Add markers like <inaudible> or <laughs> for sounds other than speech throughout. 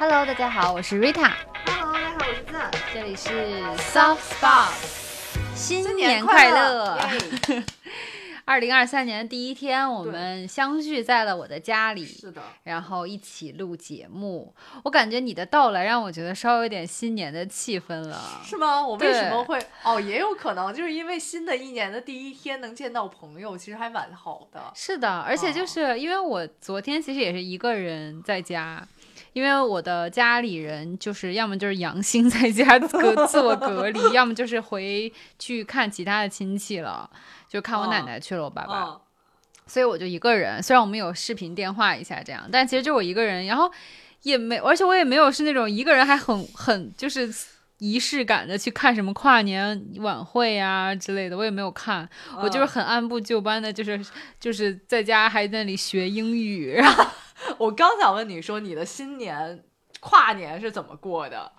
Hello，大家好，我是 Rita，Hello，大家好，我是赞。这里是 Soft Spot，新年快乐！耶 <laughs> 二零二三年的第一天，我们相聚在了我的家里，是的，然后一起录节目。我感觉你的到来让我觉得稍微有点新年的气氛了。是吗？我为什么会？哦，也有可能就是因为新的一年的第一天能见到朋友，其实还蛮好的。是的，而且就是因为我昨天其实也是一个人在家，因为我的家里人就是要么就是阳性 <laughs> 在家隔自我隔离，要么就是回去看其他的亲戚了，就看我奶奶去了，我爸爸。嗯，所以我就一个人，虽然我们有视频电话一下这样，但其实就我一个人，然后也没，而且我也没有是那种一个人还很很就是仪式感的去看什么跨年晚会啊之类的，我也没有看，我就是嗯很按部就班的，就是就是在家还在那里学英语，然后 <laughs> 我刚想问你说你的新年跨年是怎么过的？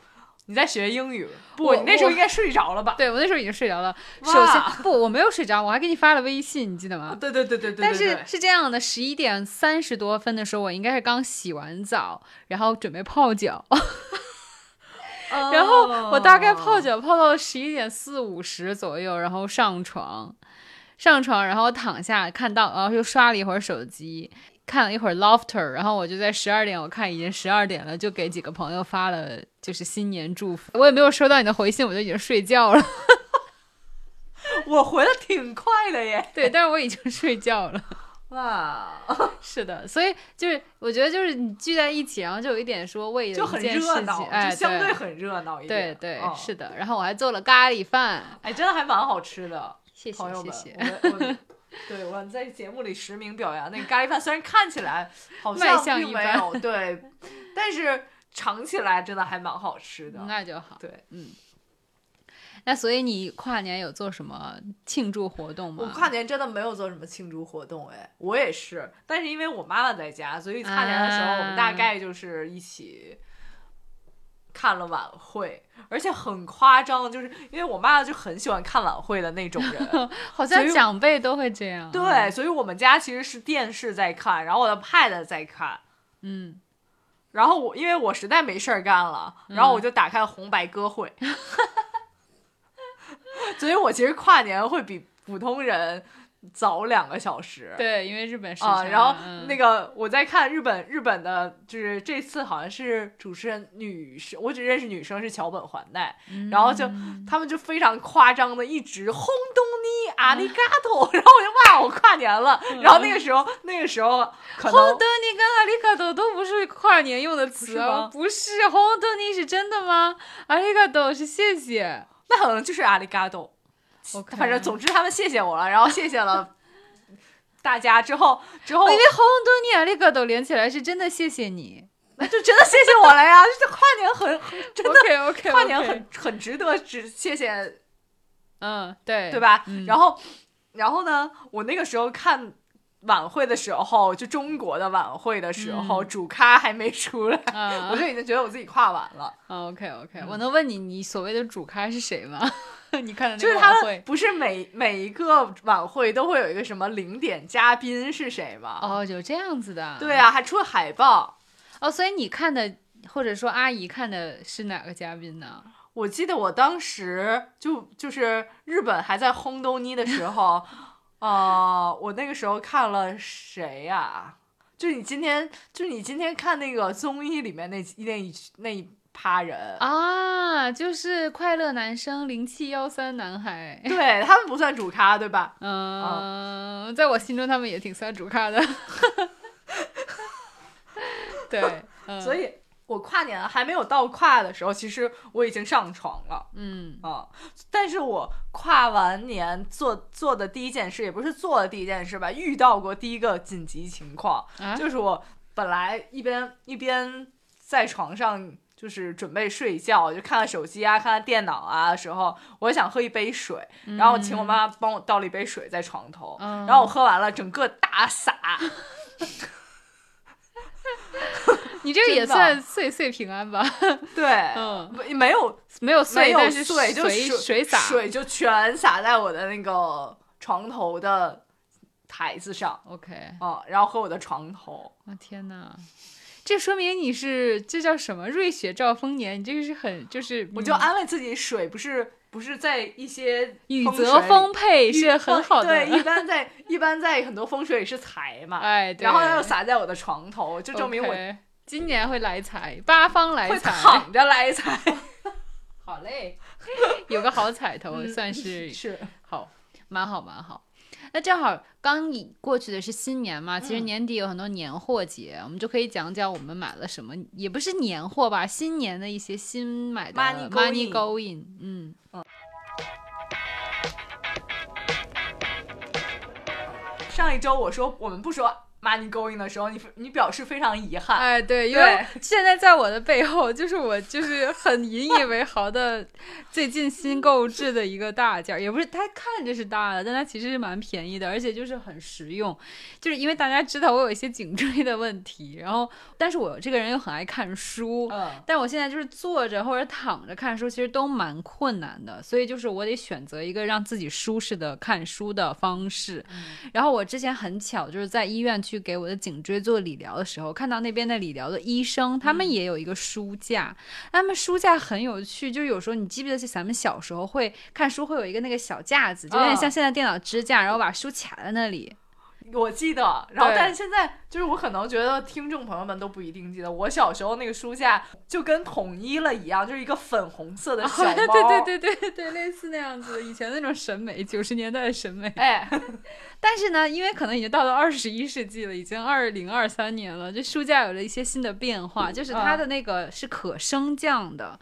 你在学英语？不，你那时候应该睡着了吧？对我那时候已经睡着了。哇首先不，我没有睡着，我还给你发了微信，你记得吗？对对对对对对。但是是这样的，十一点三十多分的时候，我应该是刚洗完澡，然后准备泡脚。<laughs> 然后我大概泡哦脚泡到十一点四五十左右，然后上床，上床，然后躺下看到，然后又刷了一会儿手机，看了一会儿 Lofter，然后我就在十二点，我看已经十二点了，就给几个朋友发了就是新年祝福，我也没有收到你的回信，我就已经睡觉了。<laughs> 我回的挺快的耶。对，但是我已经睡觉了。<laughs> 哇，<laughs> 是的，所以就是我觉得就是你聚在一起，然后就有一点说为了就很一件事情，热闹，哎，就相对对很热闹一对点。对、嗯是的。然后我还做了咖喱饭，哎，真的还蛮好吃的。谢谢，谢谢。我对我在节目里实名表扬那个咖喱饭，虽然看起来好像并没有对，但是尝起来真的还蛮好吃的。那就好。对，嗯。那所以你跨年有做什么庆祝活动吗？我跨年真的没有做什么庆祝活动，哎，我也是，但是因为我妈妈在家，所以跨年的时候我们大啊概就是一起看了晚会，而且很夸张，就是因为我妈妈就很喜欢看晚会的那种人，<laughs> 好像长辈都会这样。对，，所以我们家其实是电视在看，然后我的 pad 在看。嗯，然后我因为我实在没事儿干了，然后我就打开了红白歌会，<laughs> 所以我其实跨年会比普通人早两个小时。对，因为日本市啊，场，然后嗯那个我在看日本日本的，就是这次好像是主持人女生，我只认识女生是桥本环奈，然后就嗯他们就非常夸张的一直轰动你阿里嘎多，<laughs> 然后我就哇我跨年了，然后那个时候那个时候可能红豆泥跟阿里嘎多都不是跨年用的词吗，不是红豆泥是真的吗？阿里嘎多是谢谢。那可能就是阿里嘎多。OK 反正总之他们谢谢我了，然后谢谢了 <laughs> 大家之后，之后我以为好多年那个都连起来是真的谢谢你。<laughs> 那就真的谢谢我了呀！这跨年很很真的 <laughs> 跨年很很值得只谢谢，嗯对对？吧？嗯然后然后呢，我那个时候看。晚会的时候，就中国的晚会的时候，嗯主咖还没出来，啊我就已经觉得我自己跨完了。OK OK，嗯我能问你，你所谓的主咖是谁吗？<laughs> 你看的那就是他们个晚会？不是每每一个晚会都会有一个什么零点嘉宾是谁吗？哦，有这样子的。对。啊，还出了海报。哦，所以你看的，或者说阿姨看的是哪个嘉宾呢？我记得我当时就就是日本还在轰东尼的时候，<laughs> 呃，我那个时候看了谁呀、就你今天，就你今天看那个综艺里面那那一那一趴人，啊，就是快乐男生零七幺三男孩。对他们不算主咖，对吧？嗯，在我心中他们也挺算主咖的。<laughs> 对，嗯、所以我跨年还没有到跨的时候，其实我已经上床了。嗯啊、但是我跨完年做做的第一件事，也不是做的第一件事吧，遇到过第一个紧急情况，啊，就是我本来一边一边在床上就是准备睡觉，就看看手机啊，看看电脑啊的时候，我想喝一杯水，然后我请我妈妈帮我倒了一杯水在床头，嗯然后我喝完了，整个大洒。<laughs> <laughs> 你这个也算岁岁平安吧？对，<laughs> 嗯，没有 <laughs> 没有碎，但是水，就水洒。水就全洒在我的那个床头的台子上 OK，啊、然后和我的床头。我天哪！这说明你是这叫什么？瑞雪兆丰年，你这个是很就是，我就嗯安慰自己，水不是不是在一些雨泽丰沛是很好的。对，<laughs> 一般在一般在很多风水里是财嘛，哎，对然后又洒在我的床头，就证明我今年会来财，八方来会财。躺着来财。<laughs> 好嘞，有个好彩头，嗯算是是，好，蛮好蛮好。那正好刚已过去的是新年嘛，其实嗯年底有很多年货节，我们就可以讲讲我们买了什么，也不是年货吧，新年的一些新买的 Money going，嗯，上一周我说我们不说。Money going 的时候，你你表示非常遗憾。哎，对，因为现在在我的背后，就是我就是很引以为豪的最近新购置的一个大件儿，也不是它看着是大的，但它其实是蛮便宜的，而且就是很实用。就是因为大家知道我有一些颈椎的问题，然后但是我这个人又很爱看书，嗯，但我现在就是坐着或者躺着看书，其实都蛮困难的，所以就是我得选择一个让自己舒适的看书的方式。然后我之前很巧，就是在医院去给我的颈椎做理疗的时候，看到那边的理疗的医生，他们也有一个书架，他们书架很有趣，就是有时候你记不记得咱们小时候会看书会有一个那个小架子，就有点像现在电脑支架，然后把书卡在那里。我记得，然后但是现在就是我可能觉得听众朋友们都不一定记得，我小时候那个书架就跟统一了一样，就是一个粉红色的小猫。对对对对对对，类似那样子的，以前那种审美，九十年代的审美。哎，<laughs> 但是呢，因为可能已经到了二十一世纪了，已经二零二三年了，这书架有了一些新的变化，就是它的那个是可升降的。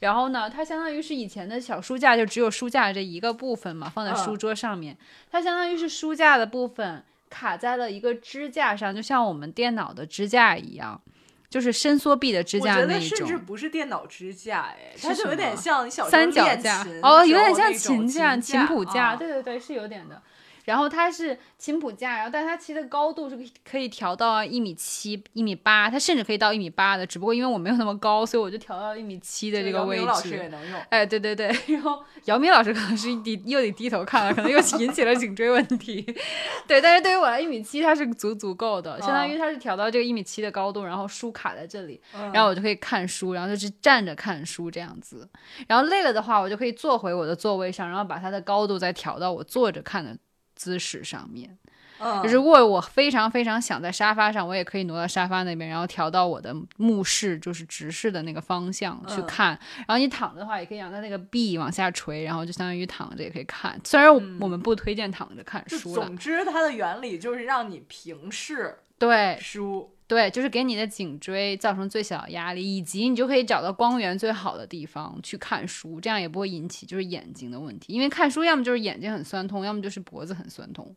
然后呢，它相当于是以前的小书架，就只有书架这一个部分嘛，放在书桌上面。它相当于是书架的部分卡在了一个支架上，就像我们电脑的支架一样，就是伸缩臂的支我觉架那一得甚至。不是电脑支架，哎，它就有点像小三脚架哦，有点像琴架、琴琴谱架，啊对对对，是有点的。然后它是琴谱架，然后但它其实的高度是可以调到一米七、一米八，它甚至可以到一米八的。只不过因为我没有那么高，所以我就调到一米七的这个位姚明老师也置。能用。哎，对对对，<laughs> 然后姚明老师可能是低又得低头看了，可能又引起了颈椎问题。<laughs> 对，但是对于我来一米七它是足足够的，相当于它是调到这个一米七的高度，然后书卡在这里，然后我就可以看书，然后就是站着看书这样子。然后累了的话，我就可以坐回我的座位上，然后把它的高度再调到我坐着看的姿势上面。嗯，如果我非常非常想在沙发上，我也可以挪到沙发那边，然后调到我的目视，就是直视的那个方向去嗯看。然后你躺着的话，也可以让它那个臂往下垂，然后就相当于躺着也可以看。虽然我我们不推荐躺着看书了，总之它的原理就是让你平视对书。对，就是给你的颈椎造成最小的压力，以及你就可以找到光源最好的地方去看书，这样也不会引起就是眼睛的问题。因为看书要么就是眼睛很酸痛，要么就是脖子很酸痛。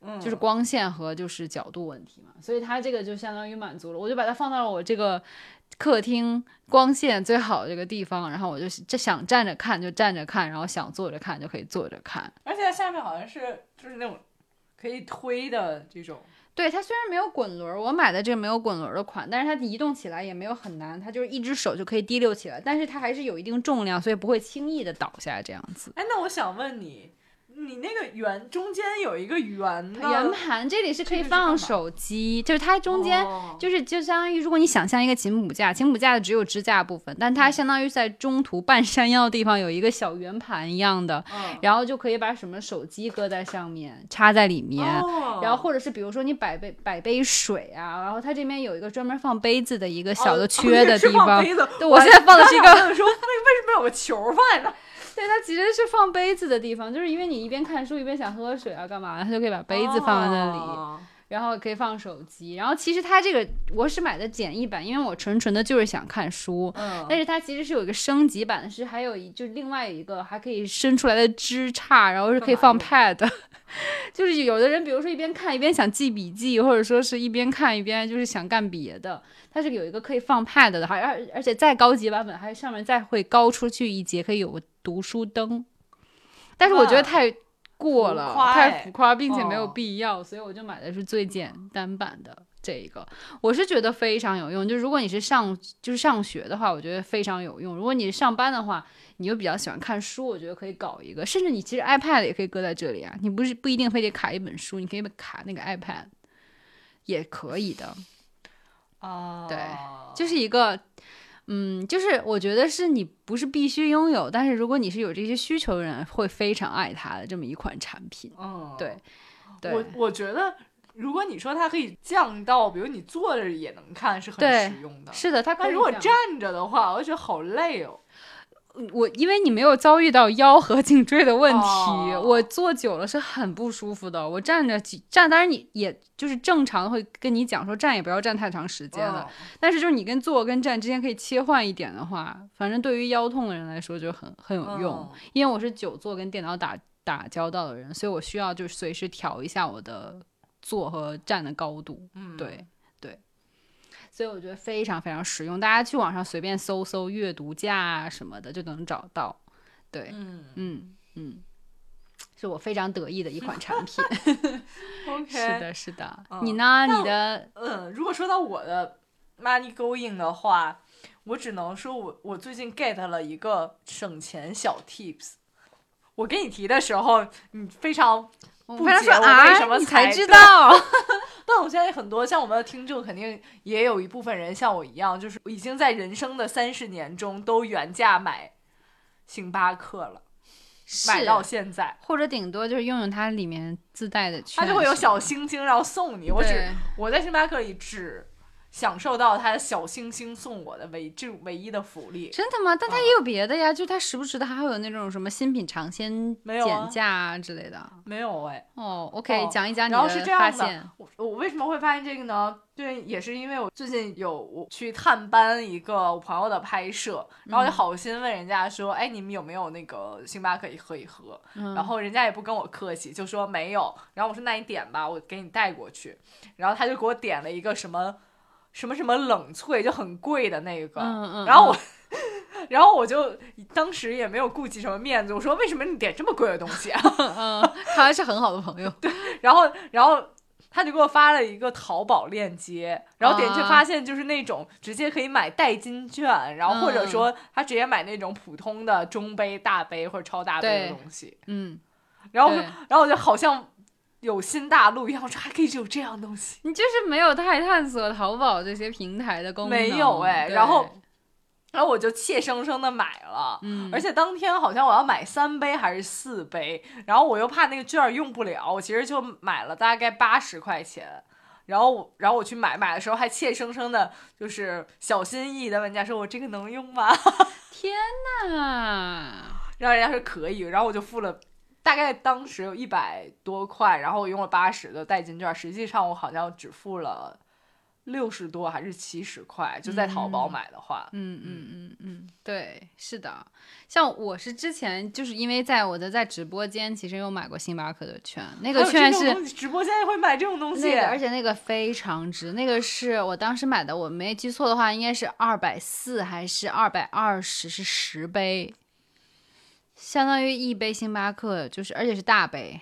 嗯，就是光线和就是角度问题嘛，所以它这个就相当于满足了，我就把它放到了我这个客厅光线最好的这个地方，然后我就这想站着看就站着看，然后想坐着看就可以坐着看。而且它下面好像是就是那种可以推的这种。对，它虽然没有滚轮，我买的这个没有滚轮的款，但是它移动起来也没有很难，它就是一只手就可以提溜起来，但是它还是有一定重量，所以不会轻易的倒下这样子。哎，那我想问你，你那个圆中间有一个圆的。圆盘这里是可以放手机，就是它中间哦。就是就相当于，如果你想象一个琴谱架，琴谱架的只有支架部分，但嗯。它相当于在中途半山腰的地方有一个小圆盘一样的，嗯。然后就可以把什么手机搁在上面，插在里面。哦。然后或者是比如说你摆杯摆杯水啊，然后它这边有一个专门放杯子的一个小的缺的地方，我现在放的是一个说为为什么有个球放在那？对，它其实是放杯子的地方，就是因为你一边看书一边想喝水啊干嘛，它就可以把杯子放在那里。然后可以放手机，然后其实它这个我是买的简易版，因为我纯纯的就是想看书，嗯，但是它其实是有一个升级版，是还有一就另外一个还可以伸出来的枝杈，然后是可以放 pad，<laughs> 就是有的人比如说一边看一边想记笔记，或者说是一边看一边就是想干别的，它是有一个可以放 pad 的，还而而且再高级版本还上面再会高出去一节，可以有个读书灯，但是我觉得哇。太。过了，浮太哎浮夸，并且没有哦必要，所以我就买的是最简单版的这一个。我是觉得非常有用，就如果你是上就是上学的话，我觉得非常有用。如果你是上班的话，你又比较喜欢看书，我觉得可以搞一个。甚至你其实 iPad 也可以搁在这里啊，你不是不一定非得卡一本书，你可以卡那个 iPad，也可以的。啊，对就是一个，嗯，就是我觉得是你不是必须拥有，但是如果你是有这些需求的人，会非常爱它的这么一款产品。嗯，对，对，我我觉得。如果你说它可以降到，比如你坐着也能看，是很实用的。是的，它如果站着的话，我就觉得好累哦。我因为你没有遭遇到腰和颈椎的问题，哦我坐久了是很不舒服的。我站着几站，当然你也就是正常会跟你讲说站也不要站太长时间了，嗯但是就是你跟坐跟站之间可以切换一点的话，反正对于腰痛的人来说就很很有用。嗯因为我是久坐跟电脑打打交道的人，所以我需要就是随时调一下我的坐和站的高度。嗯，对对，所以我觉得非常非常实用，大家去网上随便搜搜阅读架啊什么的就能找到。对，嗯嗯嗯，是我非常得意的一款产品。，OK，<laughs> 是的，是的。嗯你呢？你的嗯，如果说到我的 money going 的话，我只能说我我最近 get 了一个省钱小 tips。我给你提的时候，你非常，我不解我为什啊，么你才知道。<laughs> 但我相信很多像我们的听众，肯定也有一部分人像我一样，就是已经在人生的三十年中都原价买星巴克了，买到现在，或者顶多就是用用它里面自带的券，它就会有小星星，然后送你。我只我在星巴克里只享受到他的小星星送我的唯这种唯一的福利。真的吗？但它嗯也有别的呀，就他时不时的还会有那种什么新品尝鲜没有啊减价啊之类的。没有哎，哦，OK，哦讲一讲你然后是这样的发现。我我为什么会发现这个呢？对，也是因为我最近有我去探班一个我朋友的拍摄，然后嗯就好心问人家说，哎，你们有没有那个星巴克喝一喝？嗯然后人家也不跟我客气，就说没有。然后我说那你点吧，我给你带过去。然后他就给我点了一个什么什么什么冷萃，就很贵的那个。嗯嗯然后我。然后我就当时也没有顾及什么面子，我说为什么你点这么贵的东西啊？<laughs> 嗯，看来是很好的朋友。<laughs> 对，然后，然后他就给我发了一个淘宝链接，然后点进去啊发现就是那种直接可以买代金券，然后或者嗯说他直接买那种普通的中杯、大杯或者超大杯的东西，嗯，然后然后我就好像有新大陆一样，说还可以有这样东西。你就是没有太探索淘宝这些平台的功能。没有哎对然后然后我就怯生生的买了，嗯，而且当天好像我要买三杯还是四杯，然后我又怕那个券用不了，我其实就买了大概八十块钱。然后我，然后我去买买的时候还怯生生的，就是小心翼翼的问人家说：“我这个能用吗 <laughs> 天哪，？”然后人家说可以，然后我就付了，大概当时有一百多块，然后我用了八十的代金券，实际上我好像只付了六十多还是七十块，就在淘宝嗯。买的话，嗯嗯嗯。嗯，对，是的。像我是之前就是因为在我的在直播间，其实有买过星巴克的券，那个券是这种东西直播间会买这种东西，那个，而且那个非常值，那个是我当时买的，我没记错的话，应该是二百四还是二百二十，是十杯，相当于一杯星巴克，就是而且是大杯。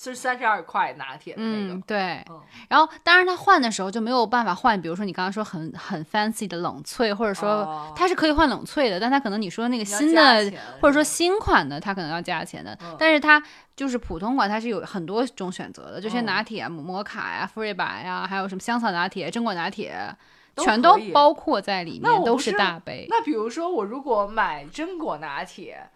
是三十二块拿铁的那嗯，，对。嗯然后当然它换的时候就没有办法换，比如说你刚刚说很很 fancy 的冷萃，或者说哦它是可以换冷萃的，但它可能你说那个新的或者说新款的，它可能要加钱的，嗯但是它就是普通款，它是有很多种选择的，就像嗯拿铁、摩卡呀、馥芮白呀，还有什么香草拿铁、榛果拿铁，都全都包括在里面，都是大杯。那比如说，我如果买榛果拿铁，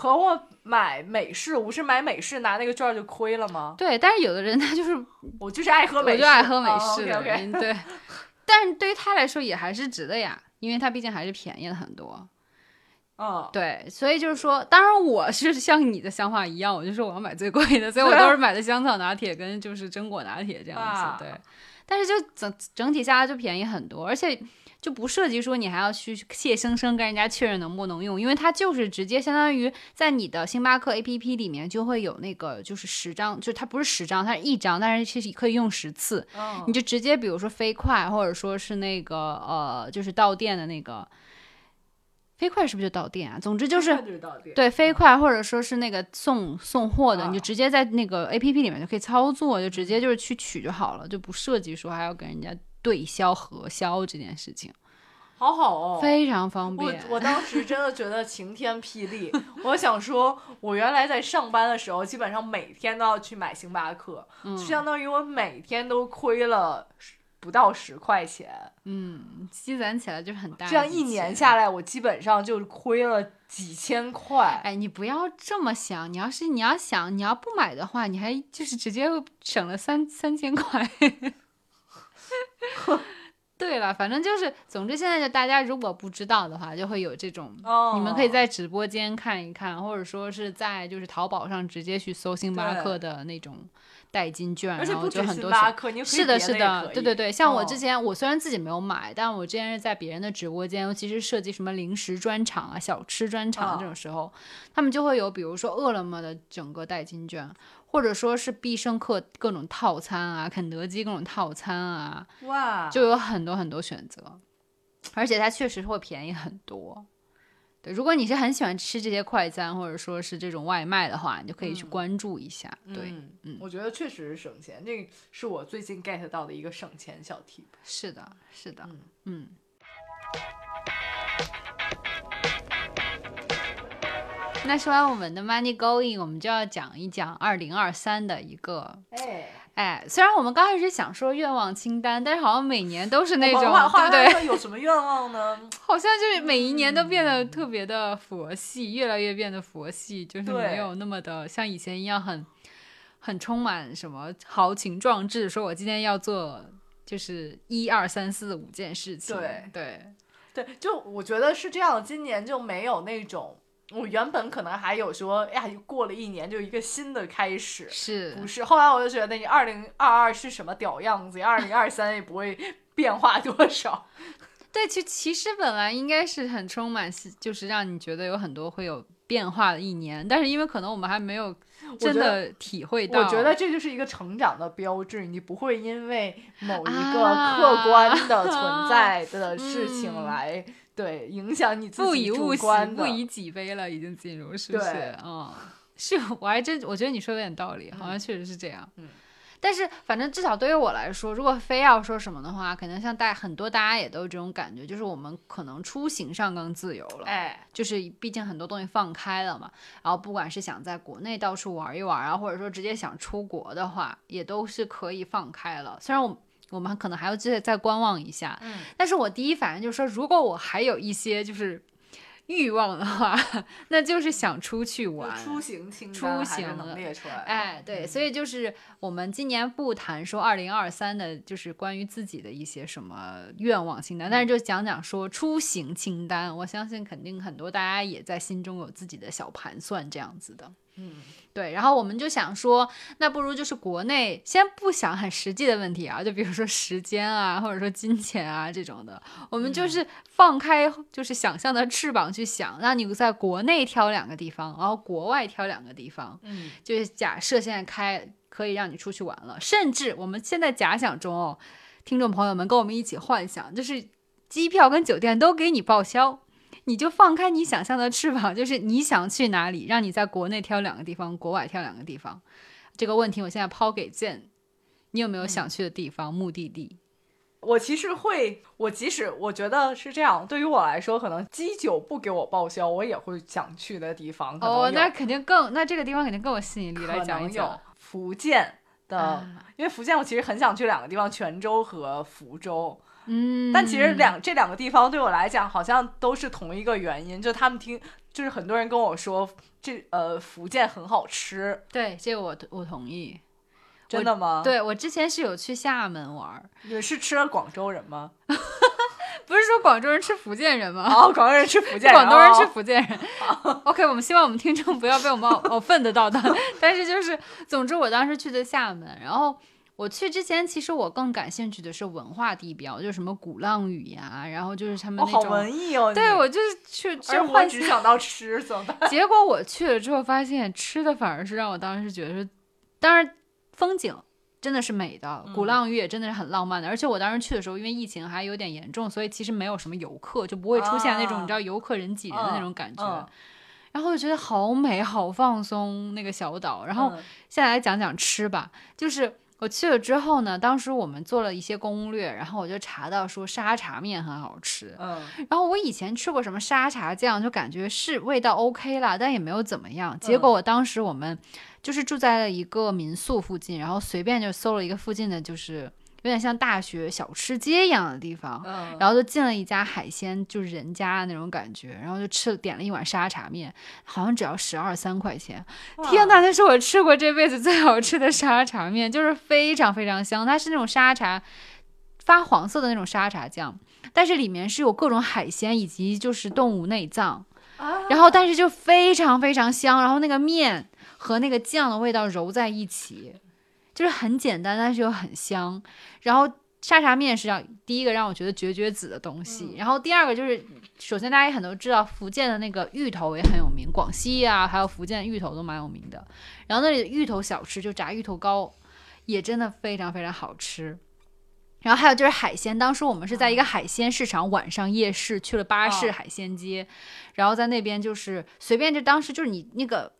和我买美式，我不是买美式拿那个券就亏了吗？对，但是有的人他就是我就是爱喝美式，就爱喝美哦式的对。但是对于他来说也还是值的呀，因为他毕竟还是便宜了很多。嗯，对，所以就是说，当然我是像你的想法一样，我就说我要买最贵的，所以我都是买的香草拿铁跟就是榛果拿铁这样子。啊对，但是就整整体下来就便宜很多，而且就不涉及说你还要去怯生生跟人家确认能不能用，因为它就是直接相当于在你的星巴克 APP 里面就会有那个就是十张，就它不是十张，它是一张，但是其实可以用十次。嗯你就直接比如说飞快，或者说是那个呃，就是到店的那个飞快是不是就到店啊？总之就是就是，对飞快，或者说是那个送送货的，啊你就直接在那个 A P P 里面就可以操作，就直接就是去取就好了，就不涉及说还要跟人家对销核销这件事情，好好哦。非常方我便。我当时真的觉得晴天霹雳，我想说，我原来在上班的时候，基本上每天都要去买星巴克，嗯就相当于我每天都亏了不到十块钱，嗯，积攒起来就是很大。这样一年下来，我基本上就亏了几千块。哎，你不要这么想，你要是你要想你要不买的话，你还就是直接省了三三千块。<laughs> 对了，反正就是，总之现在就大家如果不知道的话，就会有这种，你们可以在直播间看一看，或者说是在就是淘宝上直接去搜星巴克的那种。代金券，然后就很多是的，是的，对对对。像我之前，我虽然自己没有买，但我之前是在别人的直播间，尤其是涉及什么零食专场啊、小吃专场这种时候，他们就会有，比如说饿了么的整个代金券，或者说是必胜客各种套餐啊、肯德基各种套餐啊，哇，就有很多很多选择，而且它确实会便宜很多。对，如果你是很喜欢吃这些快餐或者说是这种外卖的话，你就可以去关注一下。对，嗯，我觉得确实是省钱，这是我最近 get 到的一个省钱小 tip。是的，是的，嗯。那说完我们的 money going，我们就要讲一讲二零二三的一个。哎。哎，虽然我们刚开始想说愿望清单，但是好像每年都是那种，对不对？有什么愿望呢？<laughs> 好像就是每一年都变得特别的佛系，越来越变得佛系，就是没有那么的像以前一样很很充满什么豪情壮志。说我今天要做就是一二三四五件事情，对对对，就我觉得是这样，今年就没有那种。我原本可能还有说，哎呀，过了一年就一个新的开始，是不是？后来我就觉得，你二零二二是什么屌样子？二零二三也不会 <laughs> 变化多少。<laughs> 对，其其实本来应该是很充满，就是让你觉得有很多会有变化的一年，但是因为可能我们还没有真的体会到，我觉得这就是一个成长的标志。你不会因为某一个客观的存在的事情来。对，影响你自己主观不以己悲了，已经进入是不是？嗯，是，我还真我觉得你说的有点道理，好像确实是这样。嗯，但是反正至少对于我来说，如果非要说什么的话，可能像大很多大家也都有这种感觉，就是我们可能出行上更自由了。哎，就是毕竟很多东西放开了嘛，然后不管是想在国内到处玩一玩啊，或者说直接想出国的话，也都是可以放开了。虽然我。我们可能还要再再观望一下，嗯，但是我第一反应就是说，如果我还有一些就是欲望的话，<laughs> 那就是想出去玩，出行清单出行能列出来，哎，对，所以就是我们今年不谈说二零二三的，就是关于自己的一些什么愿望清单，但是就讲讲说出行清单，我相信肯定很多大家也在心中有自己的小盘算这样子的。嗯，对，然后我们就想说，那不如就是国内先不想很实际的问题啊，就比如说时间啊，或者说金钱啊这种的，我们就是放开就是想象的翅膀去想，让你在国内挑两个地方，然后国外挑两个地方，嗯，就是假设现在开可以让你出去玩了，甚至我们现在假想中哦，听众朋友们跟我们一起幻想，就是机票跟酒店都给你报销。你就放开你想象的翅膀，就是你想去哪里，让你在国内挑两个地方，国外挑两个地方。这个问题我现在抛给剑，你有没有想去的地方、目的地？我其实会，我即使我觉得是这样，对于我来说，可能基酒不给我报销，我也会想去的地方。哦，那肯定更，那这个地方肯定更有吸引力。来讲一讲福建的，因为福建我其实很想去两个地方，泉州和福州。嗯，但其实两这两个地方对我来讲好像都是同一个原因，就他们听，就是很多人跟我说，这呃福建很好吃。对，这个我我同意。真的吗？对，我之前是有去厦门玩。你是吃了广州人吗？<laughs> 不是说广州人吃福建人吗？哦，广州人吃福建，广东人吃福建人。<laughs> OK，我们希望我们听众不要被我们冒犯的到的。<laughs> 但是就是，总之我当时去的厦门，然后。我去之前，其实我更感兴趣的是文化地标，就是什么鼓浪屿呀，然后就是他们那种。好文艺哦！对，我就是去，就我只想到吃，怎么办？<laughs> 结果我去了之后，发现吃的反而是让我当时觉得是，当然风景真的是美的，鼓浪屿也真的是很浪漫的。而且我当时去的时候，因为疫情还有点严重，所以其实没有什么游客，就不会出现那种你知道游客人挤人的那种感觉。然后就觉得好美，好放松那个小岛。然后现在来讲讲吃吧，就是。我去了之后呢，当时我们做了一些攻略，然后我就查到说沙茶面很好吃。嗯，然后我以前吃过什么沙茶酱，就感觉是味道 OK 啦，但也没有怎么样。结果我当时我们就是住在了一个民宿附近，然后随便就搜了一个附近的，就是有点像大学小吃街一样的地方。嗯，然后就进了一家海鲜，就是人家那种感觉，然后就吃了点了一碗沙茶面，好像只要十二三块钱。天哪！呐，那是我吃过这辈子最好吃的沙茶面，就是非常非常香。它是那种沙茶发黄色的那种沙茶酱，但是里面是有各种海鲜以及就是动物内脏，啊然后但是就非常非常香，然后那个面和那个酱的味道揉在一起，就是很简单，但是又很香。然后沙茶面是让第一个让我觉得绝绝子的东西，嗯然后第二个就是，首先大家也很多知道福建的那个芋头也很有名，广西啊还有福建芋头都蛮有名的。然后那里的芋头小吃就炸芋头糕，也真的非常非常好吃。然后还有就是海鲜，当时我们是在一个海鲜市场晚上夜市去了巴士哦海鲜街，然后在那边就是随便就当时就是你那个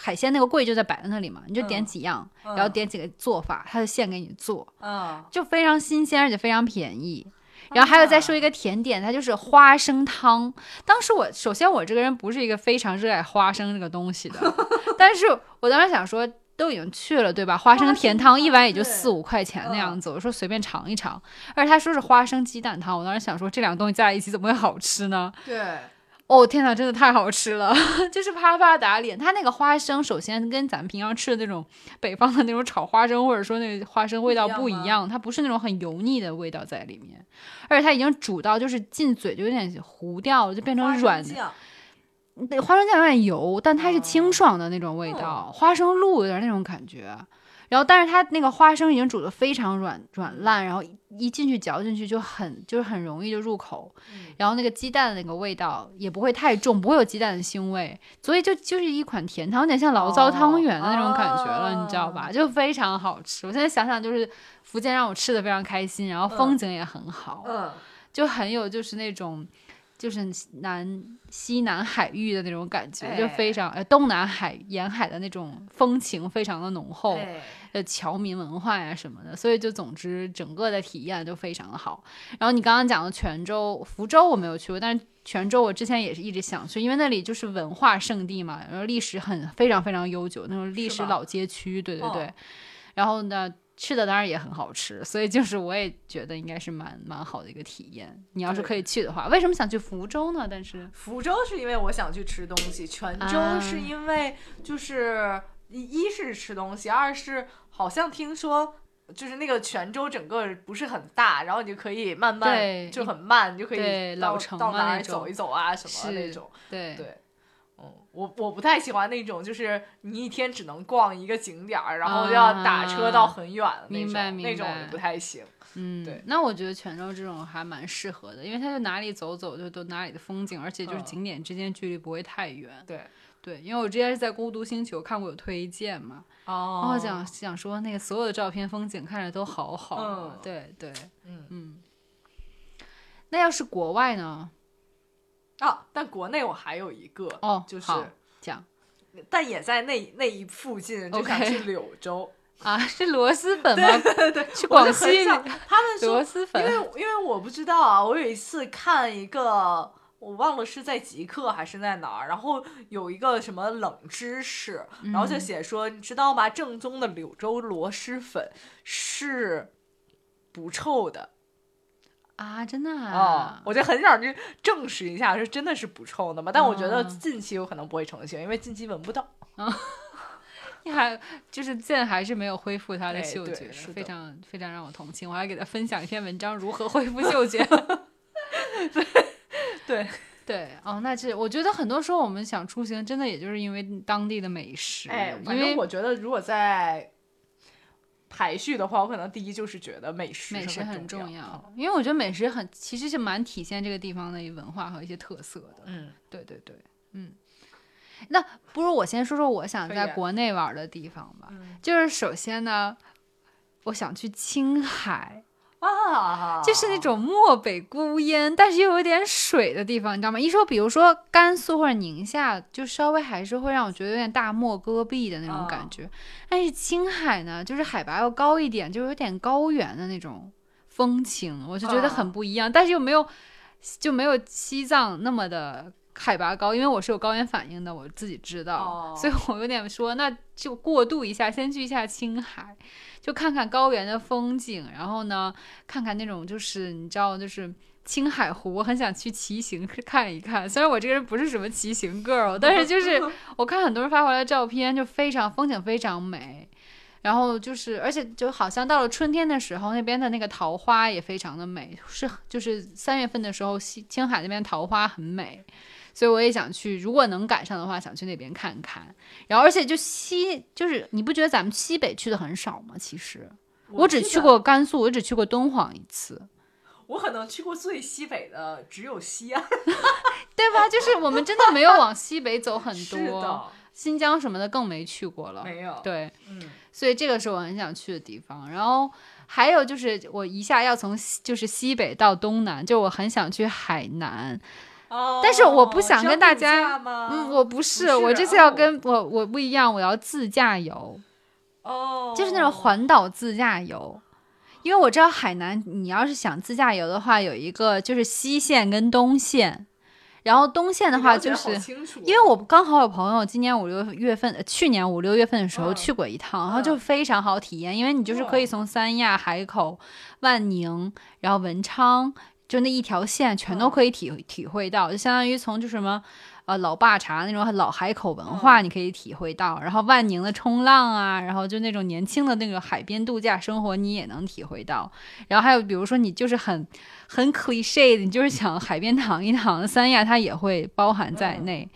海鲜那个柜就在摆在那里嘛，你就点嗯。几样，嗯。然后点几个做法，他就现给你做，嗯，就非常新鲜而且非常便宜。然后还有再说一个甜点，它就是花生汤。当时我首先我这个人不是一个非常热爱花生这个东西的，<laughs> 但是我当时想说都已经去了，对吧？花生甜汤一碗也就四五块钱那样子，我说随便尝一尝。而且他说是花生鸡蛋汤，我当时想说这两个东西加在一起怎么会好吃呢？对，哦天呐，真的太好吃了，<laughs> 就是啪啪打脸。它那个花生，首先跟咱们平常吃的那种北方的那种炒花生，或者说那个花生味道不不一样吗一样，它不是那种很油腻的味道在里面，而且它已经煮到就是进嘴就有点糊掉了，就变成软的。酱对，花生酱有点油，但它是清哦爽的那种味道，嗯花生露有点那种感觉。然后，但是它那个花生已经煮的非常软软烂，然后一一进去嚼进去就很就是很容易就入口。嗯然后那个鸡蛋的那个味道也不会太重，不会有鸡蛋的腥味，所以就就是一款甜汤，有点像醪糟汤圆的那种感觉了，哦你知道吧？就非常好吃。我现在想想，就是福建让我吃的非常开心，然后嗯风景也很好，嗯，就很有就是那种。就是南西南海域的那种感觉，就哎非常呃东南海沿海的那种风情非常的浓厚，哎呃侨民文化呀什么的，所以就总之整个的体验就非常的好。然后你刚刚讲的泉州、福州我没有去过，但是泉州我之前也是一直想去，因为那里就是文化圣地嘛，然后历史很非常非常悠久，那种历史老街区，对对哦对。然后呢，吃的当然也很好吃，所以就是我也觉得应该是蛮蛮好的一个体验。你要是可以去的话，为什么想去福州呢？但是福州是因为我想去吃东西，泉州啊是因为就是一一是吃东西，二是好像听说。就是那个泉州整个不是很大，然后你就可以慢慢就很慢，你就可以到到哪儿走一走啊什么那种。对我我不太喜欢那种，就是你一天只能逛一个景点儿，然后要打车到很远的那种，明白那种我就不太行。嗯，对那我觉得泉州这种还蛮适合的，因为它就哪里走走就都哪里的风景，而且就是嗯景点之间距离不会太远。对，对，因为我之前是在孤独星球看过有推荐嘛，哦然后想想说那个所有的照片风景看着都好好啊，嗯对对，嗯嗯。那要是国外呢？啊，但国内我还有一个，哦，就是好讲但也在那那一附近，就想去柳州。<laughs> 啊，是螺蛳粉吗？对对，去广西他们说螺蛳粉因为因为我不知道啊，我有一次看一个，我忘了是在极客还是在哪儿，然后有一个什么冷知识，然后就写说，你知道吗？正宗的柳州螺蛳粉是不臭的啊，真的啊、啊，我就很想去证实一下，是真的是不臭的吗？但我觉得嗯近期有可能不会成型，因为近期闻不到。<laughs> 你还就是剑还是没有恢复它的哎嗅觉，非常非常让我同情。我还给他分享一篇文章，如何恢复嗅觉。<laughs> 对，对 <laughs> 对，哦，那这我觉得很多时候我们想出行，真的也就是因为当地的美食，哎，因为反正我觉得如果在排序的话，我可能第一就是觉得美食美食很重重要，因为我觉得美食很其实是蛮体现这个地方的文化和一些特色的。嗯，对对对，嗯。那不如我先说说我想在国内玩的地方吧。嗯就是首先呢，我想去青海，啊，就是那种漠北孤烟，但是又有点水的地方，你知道吗？一说，比如说甘肃或者宁夏，就稍微还是会让我觉得有点大漠戈壁的那种感觉。但是青海呢，就是海拔要高一点，就有点高原的那种风情，我就觉得很不一样，但是又没有就没有西藏那么的海拔高，因为我是有高原反应的，我自己知道，哦。所以我有点说，那就过渡一下，先去一下青海，就看看高原的风景，然后呢，看看那种就是你知道，就是青海湖，我很想去骑行看一看。虽然我这个人不是什么骑行 girl，但是就是我看很多人发回来的照片，就非常风景非常美。然后就是，而且就好像到了春天的时候，那边的那个桃花也非常的美，是就是三月份的时候，西青海那边桃花很美，所以我也想去，如果能赶上的话，想去那边看看。然后，而且就西，就是你不觉得咱们西北去的很少吗？其实我只去，过甘肃，我只去过敦煌一次，我可能去过最西北的只有西安。<laughs> 对吧？就是我们真的没有往西北走很多，<laughs> 新疆什么的更没去过了。没有。对，嗯，所以这个是我很想去的地方。然后还有就是，我一下要从西就是西北到东南，就我很想去海南。哦，但是我不想跟大家？嗯，我不是，是我这次要哦。跟我我不一样，我要自驾游，哦，就是那种环岛自驾游。因为我知道海南，你要是想自驾游的话，有一个就是西线跟东线，然后东线的话就是因为我刚好有朋友今年五六月份，呃去年五六月份的时候嗯。去过一趟，然后嗯就非常好体验，因为你就是可以从三亚、海口、万宁，然后文昌，就那一条线全都嗯可以体体会到，就相当于从就什么。呃，老爸茶那种老海口文化，嗯你可以体会到。然后万宁的冲浪啊，然后就那种年轻的那个海边度假生活，你也能体会到。然后还有比如说你就是很很 cliche 的，你就是想海边躺一躺，三亚它也会包含在嗯内。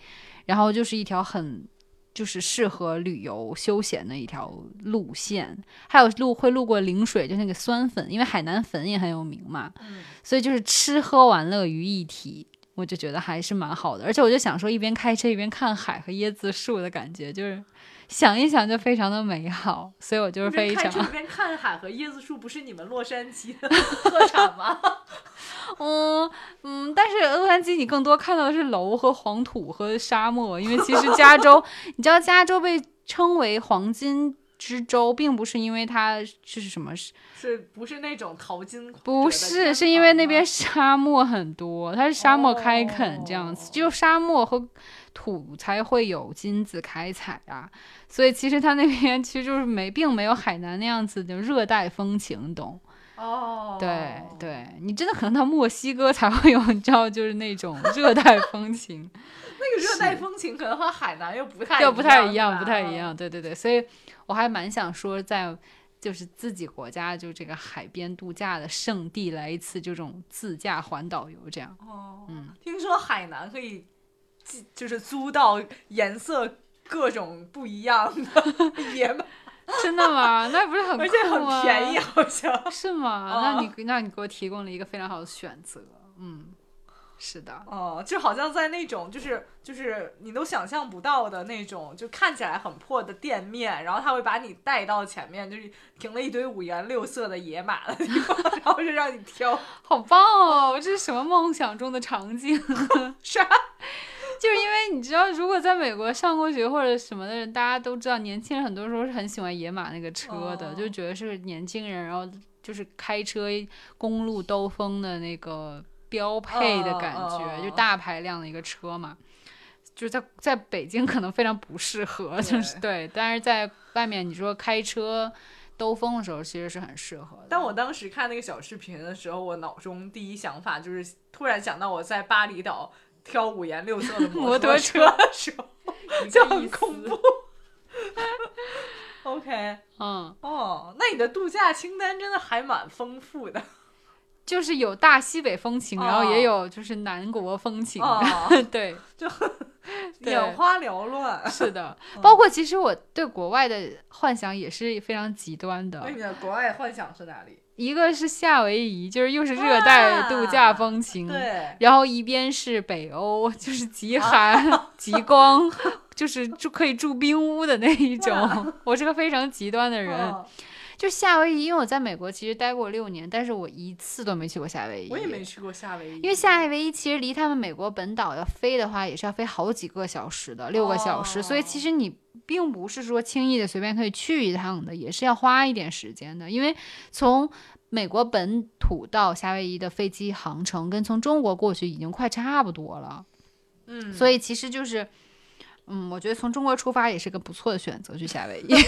然后就是一条很就是适合旅游休闲的一条路线，还有路会路过陵水，就那个酸粉，因为海南粉也很有名嘛，嗯所以就是吃喝玩乐于一体。我就觉得还是蛮好的，而且我就想说，一边开车一边看海和椰子树的感觉，就是想一想就非常的美好，所以我就是非常开车边看海和椰子树，不是你们洛杉矶的 <laughs> 特产吗？<laughs> 嗯嗯，但是洛杉矶你更多看到的是楼和黄土和沙漠，因为其实加州，<laughs> 你知道加州被称为黄金之州，并不是因为它是什么，是不是那种淘金？不是，是因为那边沙漠很多，它是沙漠开垦这样子，哦只有沙漠和土才会有金子开采啊，所以其实它那边其实就是没，并没有海南那样子的热带风情，你懂？哦，对，对，你真的可能到墨西哥才会有，你知道，就是那种热带风情，<laughs> 那个热带风情可能和海南又不太又不太一样，不太一样。对对对，所以我还蛮想说，在就是自己国家就这个海边度假的圣地来一次这种自驾环岛游，这样。哦，嗯，听说海南可以，寄就是租到颜色各种不一样的 <laughs> 野马，真的吗？那不是很酷而且很便宜，好像。是吗？哦那你那你给我提供了一个非常好的选择。嗯，是的。哦，就好像在那种就是就是你都想象不到的那种，就看起来很破的店面，然后他会把你带到前面，就是停了一堆五颜六色的野马的地方，<laughs> 然后就让你挑。好棒哦！这是什么梦想中的场景？<laughs> 啥？就是因为你知道，如果在美国上过学或者什么的人，大家都知道，年轻人很多时候是很喜欢野马那个车的，哦就觉得是年轻人，然后就是开车公路兜风的那个标配的感觉，就大排量的一个车嘛。就是在在北京可能非常不适合，就是对，但是在外面你说开车兜风的时候，其实是很适合的。但我当时看那个小视频的时候，我脑中第一想法就是突然想到我在巴厘岛挑五颜六色的摩托托车的时候，<laughs> 就很恐怖。<laughs> OK，嗯，哦，那你的度假清单真的还蛮丰富的。<laughs> 就是有大西北风情，然后哦也有就是南国风情，哦对。就眼花缭乱。是的，嗯包括其实我对国外的幻想也是非常极端的那。你的国外幻想是哪里？一个是夏威夷，就是又是热带度假风情，对，然后一边是北欧，就是极寒、极光，就是住可以住冰屋的那一种。我是个非常极端的人。嗯就夏威夷，因为我在美国其实待过六年，但是我一次都没去过夏威夷。我也没去过夏威夷，因为夏威夷其实离他们美国本岛要飞的话，也是要飞好几个小时的，六个小时。所以其实你并不是说轻易的随便可以去一趟的，也是要花一点时间的。因为从美国本土到夏威夷的飞机航程，跟从中国过去已经快差不多了。嗯，所以其实就是，嗯，我觉得从中国出发也是个不错的选择，去夏威夷。<laughs>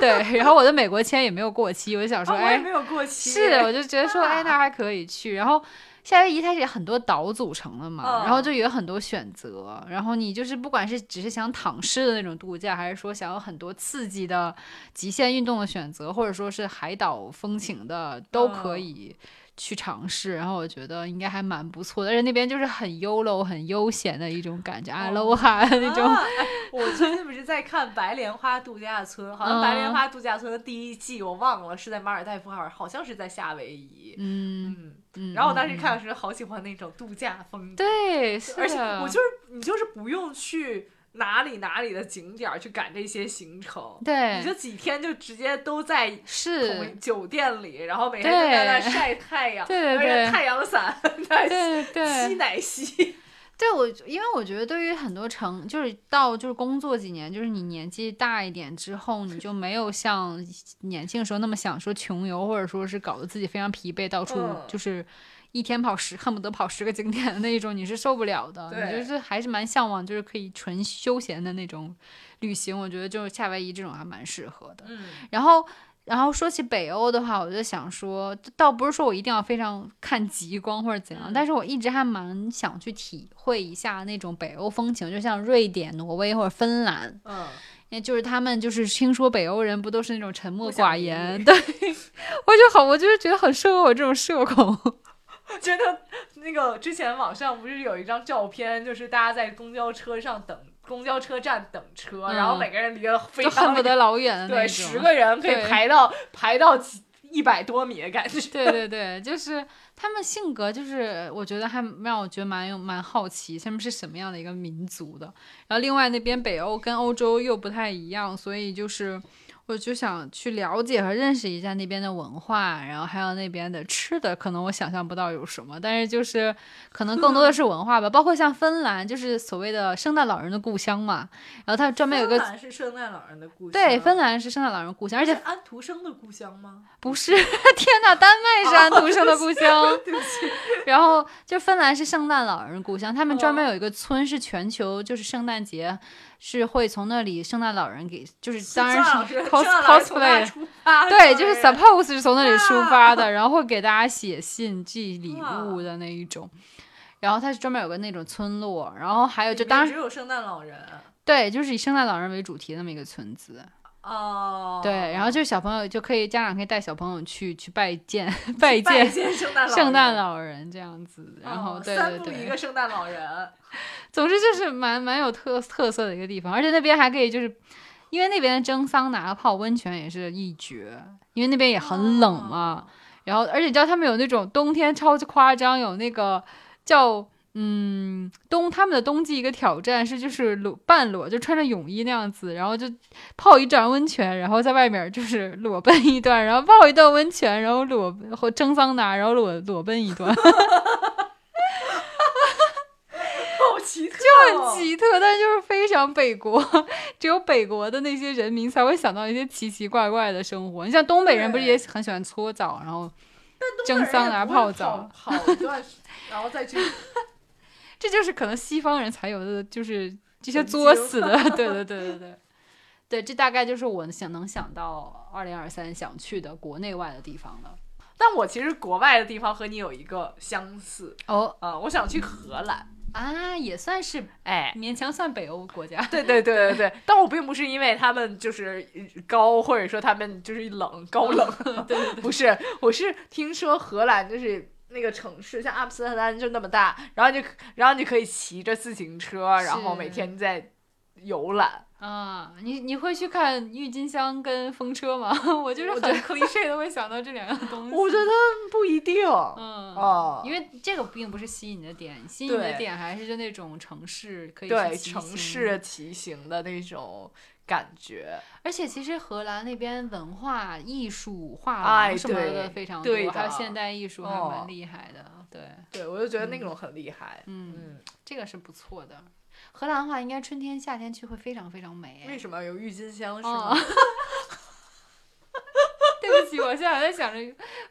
对，然后我的美国签也没有过期，我就想说，哎，没有过期。是，我就觉得说，哎，啊那还可以去。然后夏威夷它是很多岛组成的嘛，然后嗯就有很多选择。然后你就是不管是只是想躺尸的那种度假，还是说想有很多刺激的极限运动的选择，或者说是海岛风情的，都可嗯以。去尝试，然后我觉得应该还蛮不错的，而且那边就是很 YOLO、很悠闲的一种感觉，阿罗哈那种。啊哎我最近不是在看《白莲花度假村》，好像《白莲嗯花度假村》的第一季我忘了是在马尔代夫还是好像是在夏威夷。嗯然后我当时嗯看的时候好喜欢那种度假风，对，是而且我就是你就是不用去哪里哪里的景点儿去赶这些行程，对。你对就几天就直接都在是，酒店里，然后每天都在那对晒太阳，对对对。太阳伞 <laughs> 在对吸奶吸。对我，因为我觉得对于很多成，就是到就是工作几年，就是你年纪大一点之后，你就没有像年轻的时候那么想说穷游，或者说是搞得自己非常疲惫，到处嗯。就是一天跑十，恨不得跑十个景点的那一种，你是受不了的。你对就是还是蛮向往，就是可以纯休闲的那种旅行。我觉得就是夏威夷这种还蛮适合的。嗯然后，然后说起北欧的话，我就想说，倒不是说我一定要非常看极光或者怎样，嗯但是我一直还蛮想去体会一下那种北欧风情，就像瑞典、挪威或者芬兰，嗯，也就是他们就是听说北欧人不都是那种沉默寡言，你 <laughs> 对，我就好，我就是觉得很适合我这种社恐。觉得那个之前网上不是有一张照片，就是大家在公交车上等公交车站等车，嗯然后每个人离得非就常恨不得老远对。十个人可以排到排到几一百多米的感觉。对对对，就是他们性格，就是我觉得还让我觉得蛮有蛮好奇，他们是什么样的一个民族的。然后另外那边北欧跟欧洲又不太一样，所以就是我就想去了解和认识一下那边的文化，然后还有那边的吃的，可能我想象不到有什么，但是就是可能更多的是文化吧，包括像芬兰，就是所谓的圣诞老人的故乡嘛，然后它专门有个。芬兰是圣诞老人的故乡，对，芬兰是圣诞老人故乡，而且是安徒生的故乡吗？不是，<laughs> 天呐，丹麦是安徒生的故乡。对不起，然后就芬兰是圣诞老人故乡，他们专门哦有一个村是全球就是圣诞节是会从那里圣诞老人给就是当然是 cos cosplay。出，对，就是 suppose 是从那里出发的，哇然后会给大家写信、寄礼物的那一种。然后它是专门有个那种村落，然后还有就当然只有圣诞老人对，就是以圣诞老人为主题的那么一个村子。哦，对，然后就是小朋友就可以家长可以带小朋友去去拜见 <laughs> 拜拜见见圣诞老圣诞人老人这样子，然后哦对对对，一个圣诞老人，<laughs> 总之就是蛮蛮有特特色的一个地方，而且那边还可以就是，因为那边蒸桑拿、泡温泉也是一绝，因为那边也很冷嘛。然后，而且你知道他们有那种冬天超级夸张，有那个叫嗯冬他们的冬季一个挑战是就是裸半裸，就穿着泳衣那样子，然后就泡一转温泉，然后在外面就是裸奔一段，然后泡一段温泉，然后裸或蒸桑拿，然后裸裸奔一段。<laughs> 好奇特、就哦，很奇特，但是就是非常北国，<laughs> 只有北国的那些人民才会想到一些奇奇怪怪的生活。你像东北人不是也很喜欢搓澡，然后蒸桑拿、泡澡，跑跑一段，然后再去这就是可能西方人才有的，就是这些作死的。<laughs> 对对对对对，对，这大概就是我想能想到二零二三想去的国内外的地方了。但我其实国外的地方和你有一个相似哦啊、我想去荷兰。啊，也算是哎，勉强算北欧国家。对对对对对，<laughs> 但我并不是因为他们就是高，或者说他们就是冷高冷，<laughs> 对对对，不是，我是听说荷兰就是那个城市，像阿姆斯特丹就那么大，然后你然后你可以骑着自行车，然后每天在游览。啊，你你会去看郁金香跟风车吗？<laughs> 我就是很我觉得 <laughs> cliché 的会想到这两样东西。我觉得不一定，嗯哦因为这个并不是吸引你的点，吸引你的点还是就那种城市可以去对城市，骑行的那种感觉。而且其实荷兰那边文化艺术画哎廊什么的非常多，对还有现代艺术还哦蛮厉害的。对，对，我就觉得那种很厉害。嗯，嗯，这个是不错的。荷兰的话，应该春天、夏天去会非常非常美。为什么有郁金香是哦吗？对 <laughs> 我现在还在想着，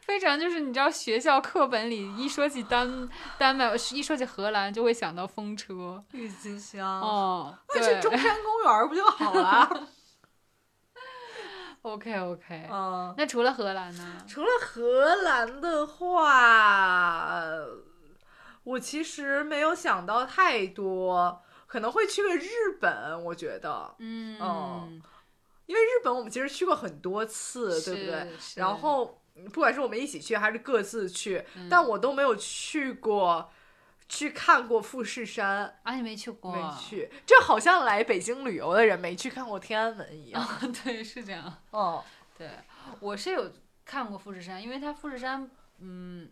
非常就是你知道学校课本里一说起丹丹麦，一说起荷兰就会想到风车。郁金香，哦，那对去中山公园不就好了？OK OK。<laughs> <laughs> 嗯，那除了荷兰呢？除了荷兰的话，我其实没有想到太多，可能会去个日本，我觉得，嗯哦因为日本我们其实去过很多次，对不对？？然后不管是我们一起去还是各自去，嗯但我都没有去过。去看过富士山，啊，你没去过？没。去，这好像来北京旅游的人没去看过天安门一样。啊，<laughs> 对，是这样。哦，对，我是有看过富士山，因为它富士山，嗯，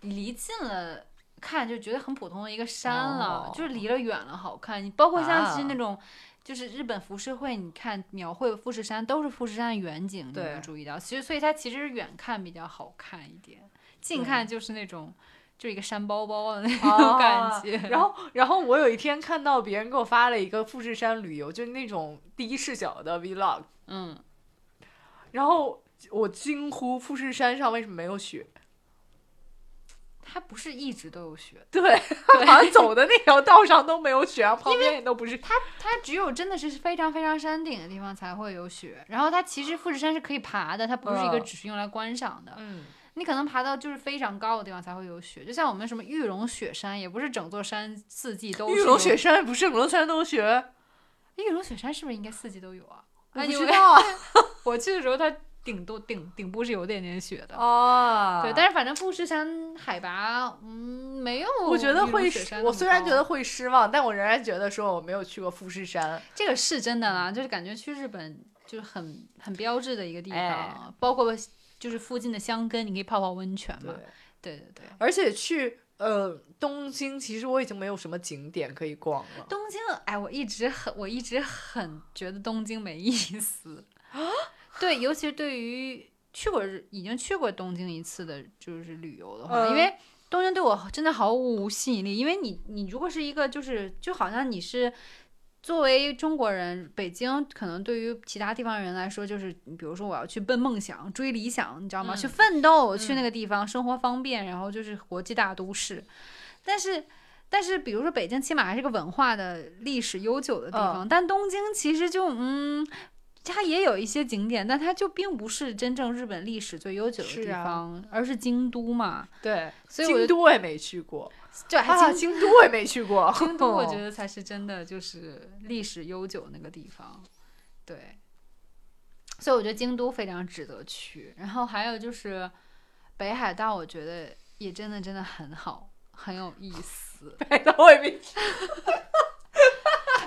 你离近了看就觉得很普通的一个山了，哦就是离了远了好看。你包括像其实啊那种。就是日本浮世绘，你看描绘富士山都是富士山的远景，你有没有注意到？其实，所以它其实远看比较好看一点，近看就是那种，就一个山包包的那哦种感觉。然后，然后我有一天看到别人给我发了一个富士山旅游，就是那种第一视角的 vlog，嗯，然后我惊呼富士山上为什么没有雪？它不是一直都有雪，对，<laughs> 好像走的那条道上都没有雪，然后旁边也都不是。它只有真的是非常非常山顶的地方才会有雪，然后它其实富士山是可以爬的，它不是一个嗯只是用来观赏的。嗯，你可能爬到就是非常高的地方才会有雪，就像我们什么玉龙雪山，也不是整座山四季都玉龙雪，山不是五龙山都有雪？玉龙雪山是不是应该四季都有啊？不知道啊。<laughs> 我去的时候它顶多顶顶部是有点点雪的。哦对，但是反正富士山海拔，嗯，没有我觉得会，我虽然觉得会失望，但我仍然觉得说我没有去过富士山。这个是真的啦，就是感觉去日本就是很很标志的一个地方，哎包括就是附近的箱根，你可以泡泡温泉嘛。对对对，而且去呃东京，其实我已经没有什么景点可以逛了。东京，哎，我一直很我一直很觉得东京没意思。对，尤其是对于去过已经去过东京一次的，就是旅游的话，因嗯为东京对我真的毫无吸引力。因为你你如果是一个就是就好像你是。作为中国人，北京可能对于其他地方人来说，就是比如说我要去奔梦想、追理想，你知道吗？嗯去奋斗，去嗯那个地方生活方便，然后就是国际大都市。但是，但是比如说北京，起码还是个文化的历史悠久的地方，但东京其实就嗯。它也有一些景点，但它就并不是真正日本历史最悠久的地是啊方，而是京都嘛。对，所以京都我也没去过，对，还京都我也没去过。<laughs> 京都，我觉 <laughs> 得才是真的就是历史悠久那个地方，对。所以我觉得京都非常值得去。然后还有就是北海道，我觉得也真的真的很好，很有意思。<laughs> 北海道我也没去。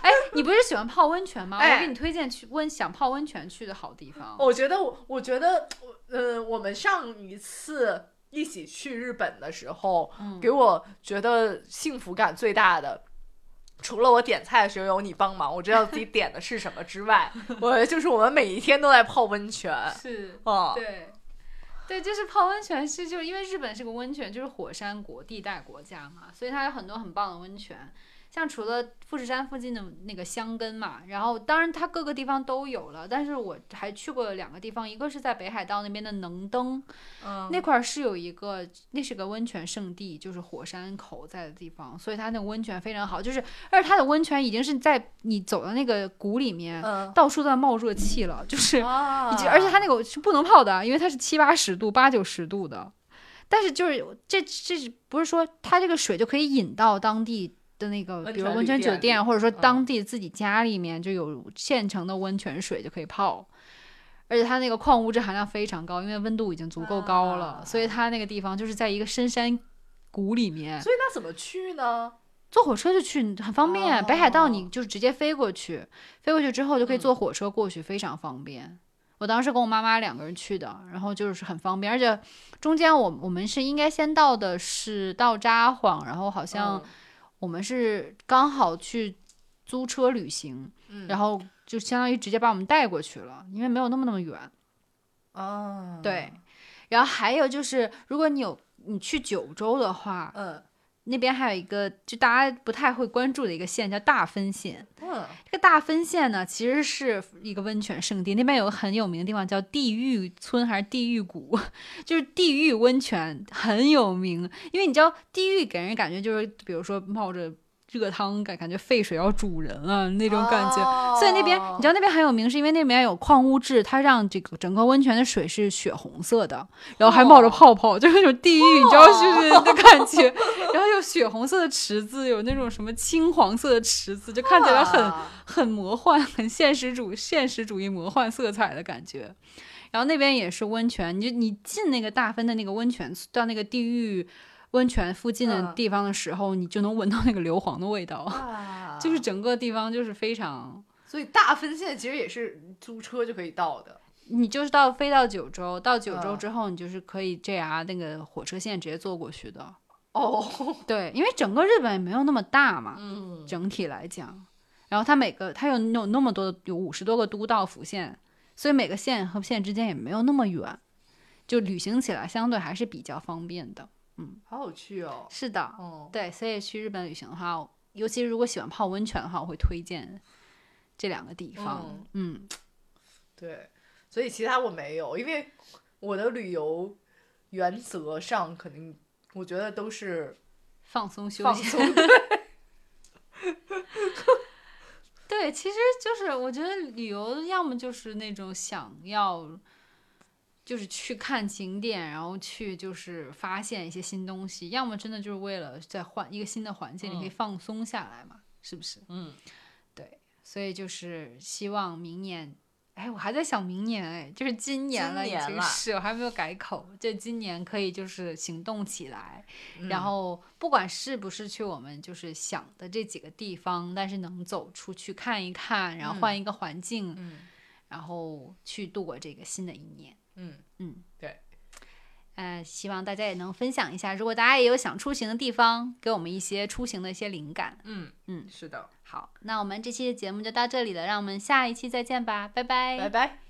哎，你不是喜欢泡温泉吗？哎我给你推荐去温想泡温泉去的好地方。我觉得我，我觉得，呃，我们上一次一起去日本的时候，嗯给我觉得幸福感最大的。除了我点菜的时候有你帮忙，我知道自己 <laughs> 点的是什么之外，我就是我们每一天都在泡温泉。是，哦，对。对，就是泡温泉是，就是因为日本是个温泉，就是火山国地带国家嘛，所以它有很多很棒的温泉。像除了富士山附近的那个箱根嘛，然后当然它各个地方都有了，但是我还去过两个地方，一个是在北海道那边的能登，嗯，那块儿是有一个，那是个温泉圣地，就是火山口在的地方，所以它那个温泉非常好，就是而且它的温泉已经是在你走到那个谷里面，嗯，到处都在冒热气了，就是。而且它那个是不能泡的，因为它是七八十度、八九十度的。但是就是这这是不是说它这个水就可以引到当地的那个，比如温泉酒店，或者说嗯当地自己家里面就有现成的温泉水就可以泡。而且它那个矿物质含量非常高，因为温度已经足够高了，啊所以它那个地方就是在一个深山谷里面，所以那怎么去呢？坐火车就去很方便。北海道哦你就直接飞过去，飞过去之后就可以嗯坐火车过去，非常方便。我当时跟我妈妈两个人去的，然后就是很方便，而且中间我我们是应该先到的是到札幌，然后好像嗯我们是刚好去租车旅行，嗯，然后就相当于直接把我们带过去了，因为没有那么那么远。哦，对，然后还有就是，如果你有你去九州的话，嗯，那边还有一个就大家不太会关注的一个县叫大分县。嗯，这个大分县呢，其实是一个温泉圣地，那边有个很有名的地方叫地狱村还是地狱谷，<laughs> 就是地狱温泉很有名。因为你知道地狱给人感觉就是，比如说冒着热汤感，感觉沸水要煮人了那种感觉。哦所以那边你知道那边很有名，是因为那边有矿物质，它让这个整个温泉的水是血红色的，然后还冒着泡泡，就是那种地狱，你知道是不是的感觉？<laughs> 然后有血红色的池子，有那种什么青黄色的池子，就看起来很啊很魔幻，很现实主现实主义魔幻色彩的感觉。然后那边也是温泉，你就你进那个大分的那个温泉，到那个地狱温泉附近的嗯地方的时候，你就能闻到那个硫磺的味道，<laughs> 啊就是整个地方就是非常。所以大分县其实也是租车就可以到的。你就是到飞到九州，到九州嗯之后，你就是可以 JR 那个火车线直接坐过去的。哦，对，因为整个日本也没有那么大嘛，嗯，整体来讲，然后它每个它有有那么多有五十多个都道府县，所以每个县和县之间也没有那么远，就旅行起来相对还是比较方便的。好有趣哦。是的，哦，对，所以去日本旅行的话，尤其是如果喜欢泡温泉的话，我会推荐这两个地方。嗯对，所以其他我没有，因为我的旅游原则上肯定，我觉得都是放松休闲。放。<laughs> 对，其实就是我觉得旅游要么就是那种想要，就是去看景点，然后去就是发现一些新东西；要么真的就是为了在换一个新的环境，你可以嗯放松下来嘛，是不是？嗯，对，所以就是希望明年。哎，我还在想明年，哎，就是今年了，已经是我还没有改口，就今年可以就是行动起来，嗯然后不管是不是去我们就是想的这几个地方，但是能走出去看一看，然后换一个环境，嗯然后去度过这个新的一年。嗯嗯，对。呃，希望大家也能分享一下，如果大家也有想出行的地方，给我们一些出行的一些灵感。嗯嗯是的，好，那我们这期的节目就到这里了，让我们下一期再见吧，拜拜，拜拜。